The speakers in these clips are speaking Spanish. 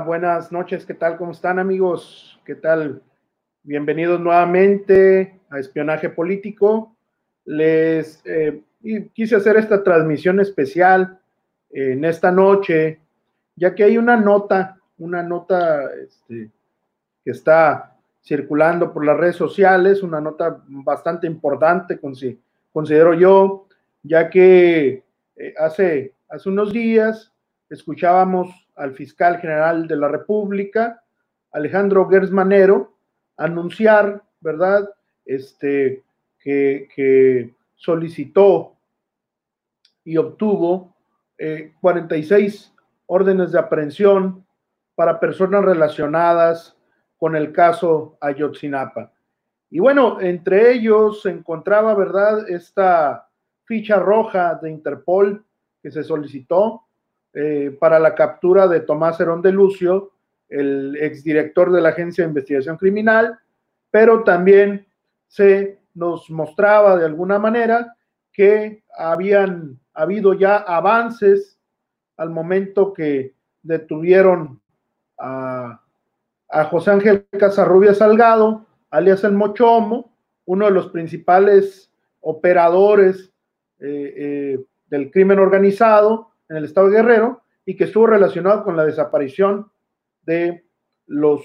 Buenas noches, ¿qué tal? ¿Cómo están amigos? ¿Qué tal? Bienvenidos nuevamente a Espionaje Político. Les eh, quise hacer esta transmisión especial en esta noche, ya que hay una nota, una nota este, que está circulando por las redes sociales, una nota bastante importante, considero yo, ya que eh, hace, hace unos días escuchábamos al fiscal general de la República, Alejandro Gersmanero, anunciar, ¿verdad? Este, que, solicitó y obtuvo 46 eh, órdenes de aprehensión para personas relacionadas con el caso Ayotzinapa. Y bueno, entre ellos se encontraba, ¿verdad?, esta ficha roja de Interpol que se solicitó eh, para la captura de Tomás Herón de Lucio, el exdirector de la Agencia de Investigación Criminal, pero también se nos mostraba de alguna manera que habían habido ya avances al momento que detuvieron a, José Ángel Casarrubia Salgado, alias el Mochomo, uno de los principales operadores eh, eh, del crimen organizado en el estado de Guerrero y que estuvo relacionado con la desaparición de los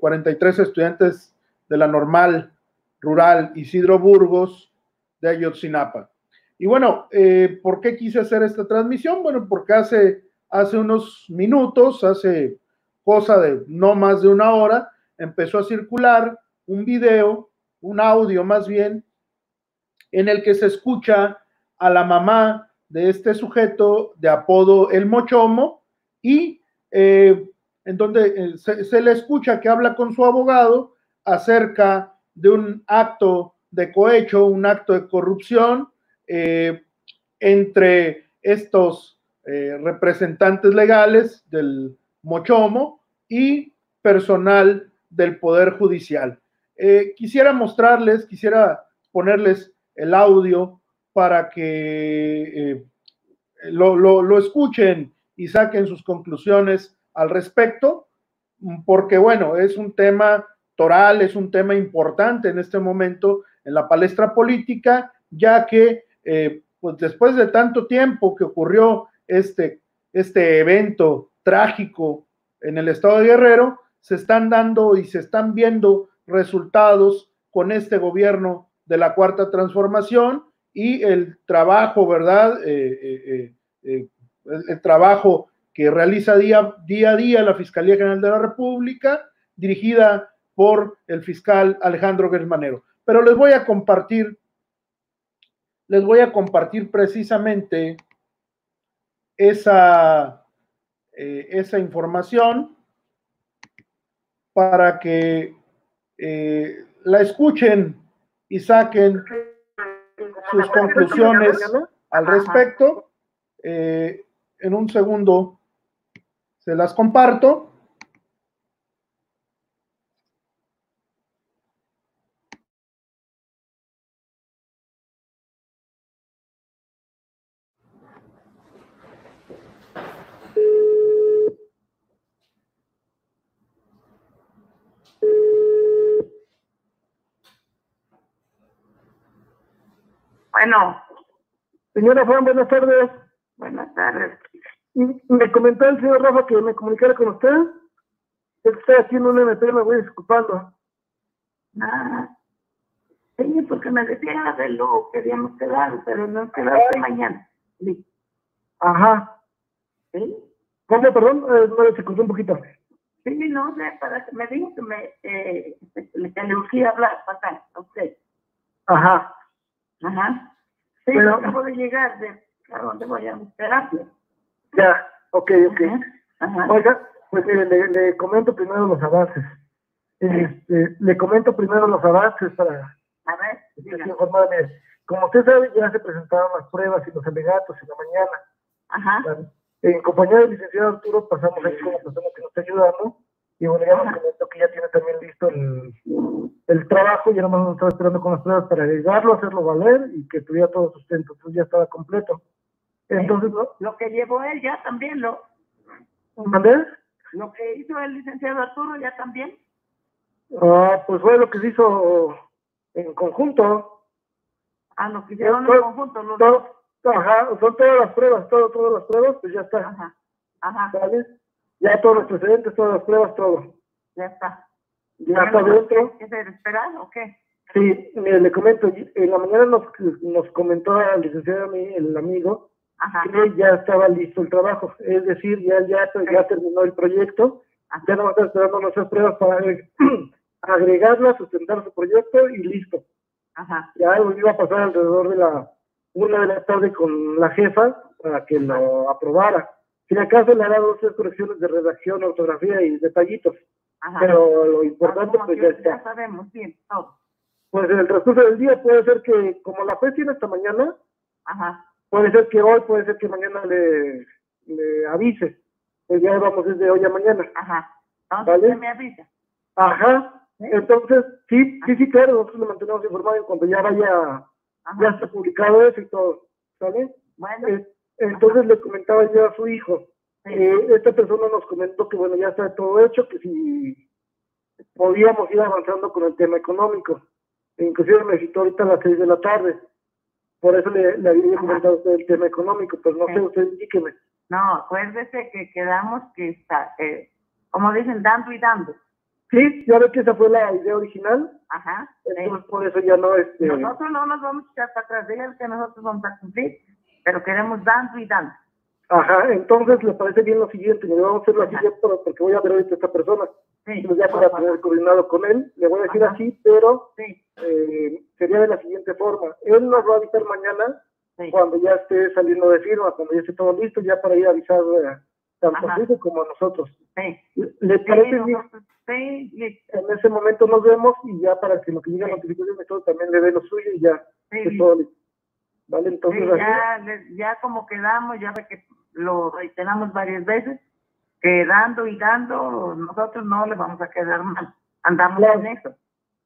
43 eh, estudiantes de la normal rural Isidro Burgos de Ayotzinapa. Y bueno, eh, ¿por qué quise hacer esta transmisión? Bueno, porque hace, hace unos minutos, hace cosa de no más de una hora, empezó a circular un video, un audio más bien, en el que se escucha a la mamá de este sujeto de apodo El Mochomo y eh, en donde eh, se, le escucha que habla con su abogado acerca de un acto de cohecho, un acto de corrupción eh, entre estos representantes legales del Mochomo y personal del Poder Judicial. Quisiera mostrarles, quisiera ponerles el audio para que lo, lo escuchen y saquen sus conclusiones al respecto, porque bueno, es un tema toral, es un tema importante en este momento en la palestra política, ya que eh, pues después de tanto tiempo que ocurrió este, este evento trágico en el estado de Guerrero, se están dando y se están viendo resultados con este gobierno de la cuarta transformación y el trabajo, ¿verdad? Eh, eh, el, trabajo que realiza día, a día la Fiscalía General de la República, dirigida por el fiscal Alejandro Gersmanero. Pero les voy a compartir les voy a compartir precisamente esa, eh, esa información para que eh, la escuchen y saquen sus conclusiones al respecto. Eh, en un segundo se las comparto. Bueno. Señora Juan, buenas tardes. Buenas tardes. Me comentó el señor Rafa que me comunicara con usted. Estoy haciendo un MP, me voy disculpando. Ah, sí, porque me decía de lo que habíamos quedado, pero no quedado mañana. Sí. Ajá. ¿Sí? ¿Cómo, perdón? Eh, no se escuchó un poquito. Sí, no sé, para que me diga que me eh, que le urgía hablar, pasar a usted. Ajá. Ajá. Sí, pero acabo de llegar de a dónde voy a terapia. Ya, ok, ok. Ajá. Oiga, pues le, le, comento primero los avances. Este, le comento primero los avances para a ver, informarme. Como usted sabe, ya se presentaron las pruebas y los alegatos en la mañana. Aja. En compañía del licenciado Arturo pasamos ahí con la persona que nos está ayudando y bueno, ya comentó que ya tiene también listo el, el trabajo, ya nomás nos estaba esperando con las pruebas para agregarlo, hacerlo valer y que tuviera todo sustento, entonces ya estaba completo. Entonces, Lo que llevó él ya también lo... ¿Mandé? lo que hizo el licenciado Arturo ya también. Ah, pues fue lo que se hizo en conjunto. Ah, lo que hicieron en conjunto los Todo, ajá, son todas las pruebas, todo, todas las pruebas, pues ya está. Ajá, ajá, ¿Vale? Ya todos los precedentes, todas las pruebas, todo. ya está. Ya está dentro. ¿Qué se esperar o qué? Sí, mire, le comento, en la mañana nos, nos comentó el licenciado, a el amigo, Ajá, que ya estaba listo el trabajo, es decir, ya, ya, ya terminó el proyecto, ajá. ya no está esperando nuestras pruebas para agre- agregarlas, sustentar su proyecto y listo. Ajá, Ya algo iba a pasar alrededor de la una de la tarde con la jefa para que lo aprobara. Si acaso le hará dos o tres correcciones de redacción, ortografía y detallitos, ajá. pero lo importante pues ya ya está. sabemos bien todo. Pues en el transcurso del día puede ser que, como la juez tiene hasta mañana, Ajá, puede ser que hoy, puede ser que mañana le, le avise. Pues ya vamos desde hoy a mañana. ajá. Entonces ¿Vale? me avisa. Ajá. Entonces, sí, sí, sí, claro, nosotros le mantenemos informado en cuanto ya vaya, ya Ajá. está publicado eso y todo. ¿Sale? Bueno, Eh, entonces le comentaba yo a su hijo, eh, esta persona nos comentó que bueno, ya está todo hecho, que si podíamos ir avanzando con el tema económico. E inclusive me citó ahorita a las seis de la tarde. Por eso le, le había comentado a usted el tema económico, pues no Sí. sé, usted indíqueme. no, acuérdese que quedamos que está, eh, como dicen, dando y dando. Sí, ya ve que esa fue la idea original, Ajá. sí. entonces por eso ya no este Nosotros no nos vamos a echar para atrás, digan que nosotros vamos a cumplir, pero queremos dando y dando. ajá, entonces le parece bien lo siguiente, le vamos a hacer lo Ajá. siguiente pero- porque voy a ver ahorita a esta persona, Sí, pues ya para tener coordinado con él, le voy a decir Ajá. así, pero Sí, eh, sería de la siguiente forma, él nos va a avisar mañana sí. cuando ya esté saliendo de firma, cuando ya esté todo listo, ya para ir a avisar eh, tanto a usted como a nosotros. Sí, ¿Le parece bien? sí, En ese momento nos vemos y ya para que lo que llegue a Sí. notificación y todo también le dé lo suyo y ya sí, todo listo. ¿Vale? Entonces, ya, ya como quedamos, ya que lo reiteramos varias veces, que dando y dando, nosotros no le vamos a quedar mal. Andamos Claro. en eso.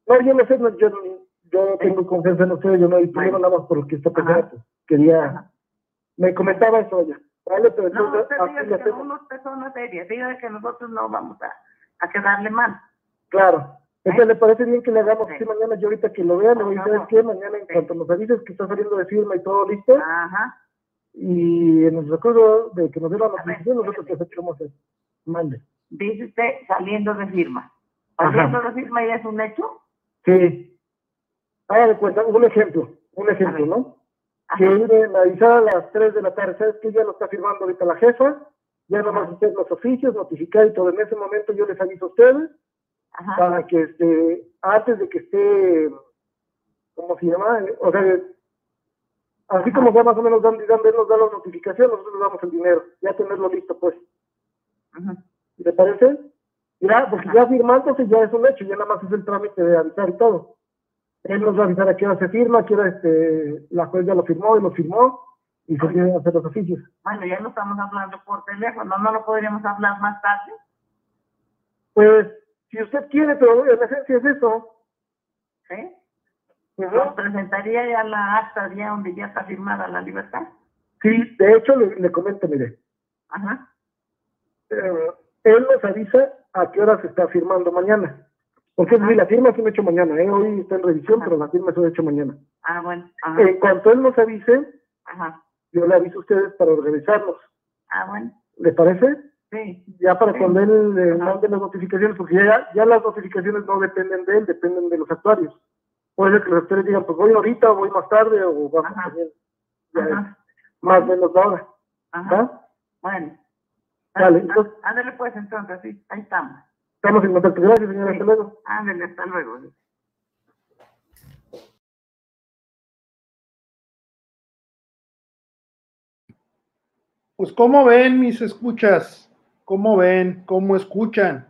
No, yo no sé, no, yo, yo tengo confianza en ustedes, yo no hay problema nada más por lo que está pasando. pues, Quería, Ajá. me comentaba eso ella, ¿vale? Pero No, entonces, usted así diga que hacemos. somos personas serias, diga que nosotros no vamos a, a quedarle mal. Claro. Entonces. ¿le parece bien que le hagamos Sí. así mañana? Yo ahorita que lo vea, le voy a decir, no. ¿sabes qué? Mañana en cuanto nos avises que está saliendo de firma y todo listo, Ajá. y en el recuerdo de que nos dé la notificación, nosotros a hacer. Mande. Dice usted saliendo de firma. Ajá. ¿Saliendo de firma ya es un hecho? Sí. Haga de cuenta, un ejemplo, un ejemplo. ¿no? Ajá. que me avisara a las 3 de la tarde, ¿sabes que Ya lo está firmando ahorita la jefa, ya no vamos a hacer los oficios, notificar y todo. En ese momento yo les aviso a ustedes Ajá. para que este, antes de que esté, ¿cómo se llama? O sea, así como ya más o menos dan, dan, nos da la notificación, nosotros les damos el dinero, ya tenerlo listo pues. Ajá. ¿Le parece? Ya, porque Ajá. ya firmándose ya es un hecho, ya nada más es el trámite de avisar y todo. Él nos va a avisar a qué hora se firma, a qué hora este, la juez ya lo firmó y lo firmó y se hacer los oficios. Bueno, ya no estamos hablando por teléfono, no lo podríamos hablar más tarde. Pues, si usted quiere, pero en esencia es eso. ¿Sí? Nos presentaría ya la acta ya donde ya está firmada la libertad. Sí, de hecho, le, le comento, mire, Ajá. eh, él nos avisa a qué hora se está firmando mañana. Porque sí, la firma es un hecho mañana, ¿eh? hoy está en revisión, Ajá. pero la firma es un hecho mañana. Ah, bueno. Ajá. En cuanto él nos avise, Ajá. yo le aviso a ustedes para organizarnos. Ah, bueno. ¿Le parece? Sí. Ya para Sí. cuando él le Ajá. mande las notificaciones, porque ya, ya las notificaciones no dependen de él, dependen de los actuarios. Puede ser que los actuarios digan, pues voy ahorita, o voy más tarde, o vamos Ajá. también. Ya es Ajá. más o menos la hora. Ajá. ¿va? Bueno. Vale, Ah, entonces- Ándale pues entonces, sí, ahí estamos. Estamos en contacto. Gracias, señora. Sí. Hasta luego. Ándale, hasta luego. Pues cómo ven mis escuchas, cómo ven, cómo escuchan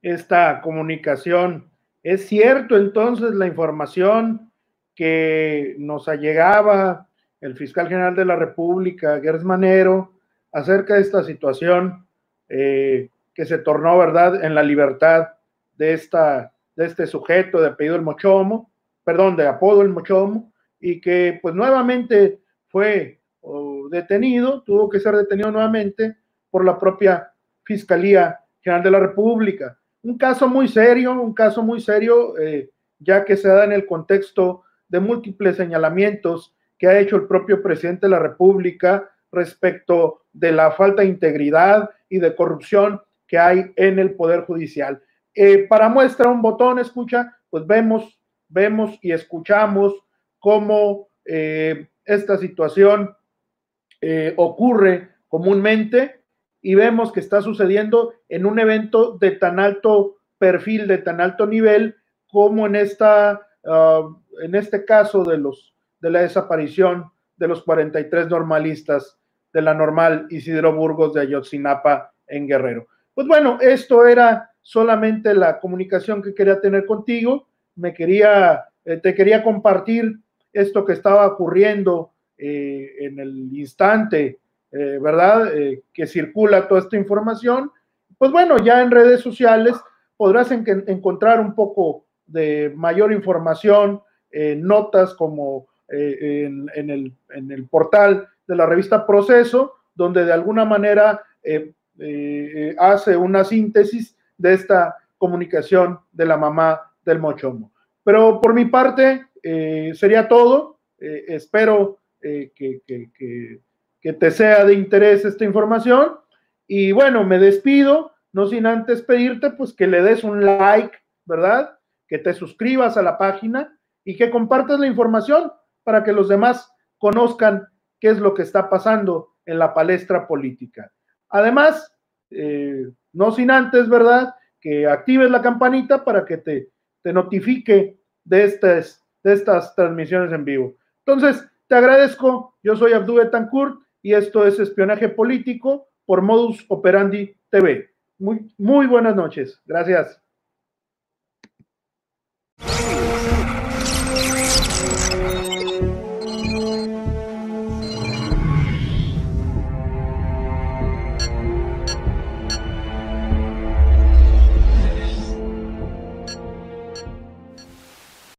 esta comunicación. Es cierto entonces la información que nos allegaba el fiscal general de la República, Gers Manero, acerca de esta situación eh, que se tornó, ¿verdad?, en la libertad de, esta, de este sujeto de apellido el Mochomo, perdón, de apodo el Mochomo, y que pues nuevamente fue oh, detenido, tuvo que ser detenido nuevamente por la propia Fiscalía General de la República. Un caso muy serio, un caso muy serio, eh, ya que se da en el contexto de múltiples señalamientos que ha hecho el propio presidente de la República respecto de la falta de integridad y de corrupción que hay en el Poder Judicial. Eh, para muestra un botón, escucha, pues vemos, vemos y escuchamos cómo eh, esta situación ocurre comúnmente y vemos que está sucediendo en un evento de tan alto perfil, de tan alto nivel, como en, esta, ah, en este caso de, los, de la desaparición de los 43 normalistas de la normal Isidro Burgos de Ayotzinapa en Guerrero. Pues bueno, esto era solamente la comunicación que quería tener contigo. Me quería, eh, te quería compartir esto que estaba ocurriendo eh, en el instante, eh, ¿verdad? que circula toda esta información. Pues bueno, ya en redes sociales podrás encontrar un poco de mayor información, notas como en, el, en, el, portal de la revista Proceso, donde de alguna manera eh, hace una síntesis de esta comunicación de la mamá del mochomo. Pero por mi parte eh, sería todo. Eh, espero que, que, te sea de interés esta información. Y bueno, me despido, no sin antes pedirte pues que le des un like, ¿verdad? Que te suscribas a la página y que compartas la información para que los demás conozcan qué es lo que está pasando en la palestra política. Además, eh, no sin antes, ¿verdad? Que actives la campanita para que te, te notifique de estas, de estas transmisiones en vivo. Entonces, te agradezco. Yo soy Abdú Betancourt y esto es Espionaje Político por Modus Operandi TV. Muy, muy buenas noches. Gracias.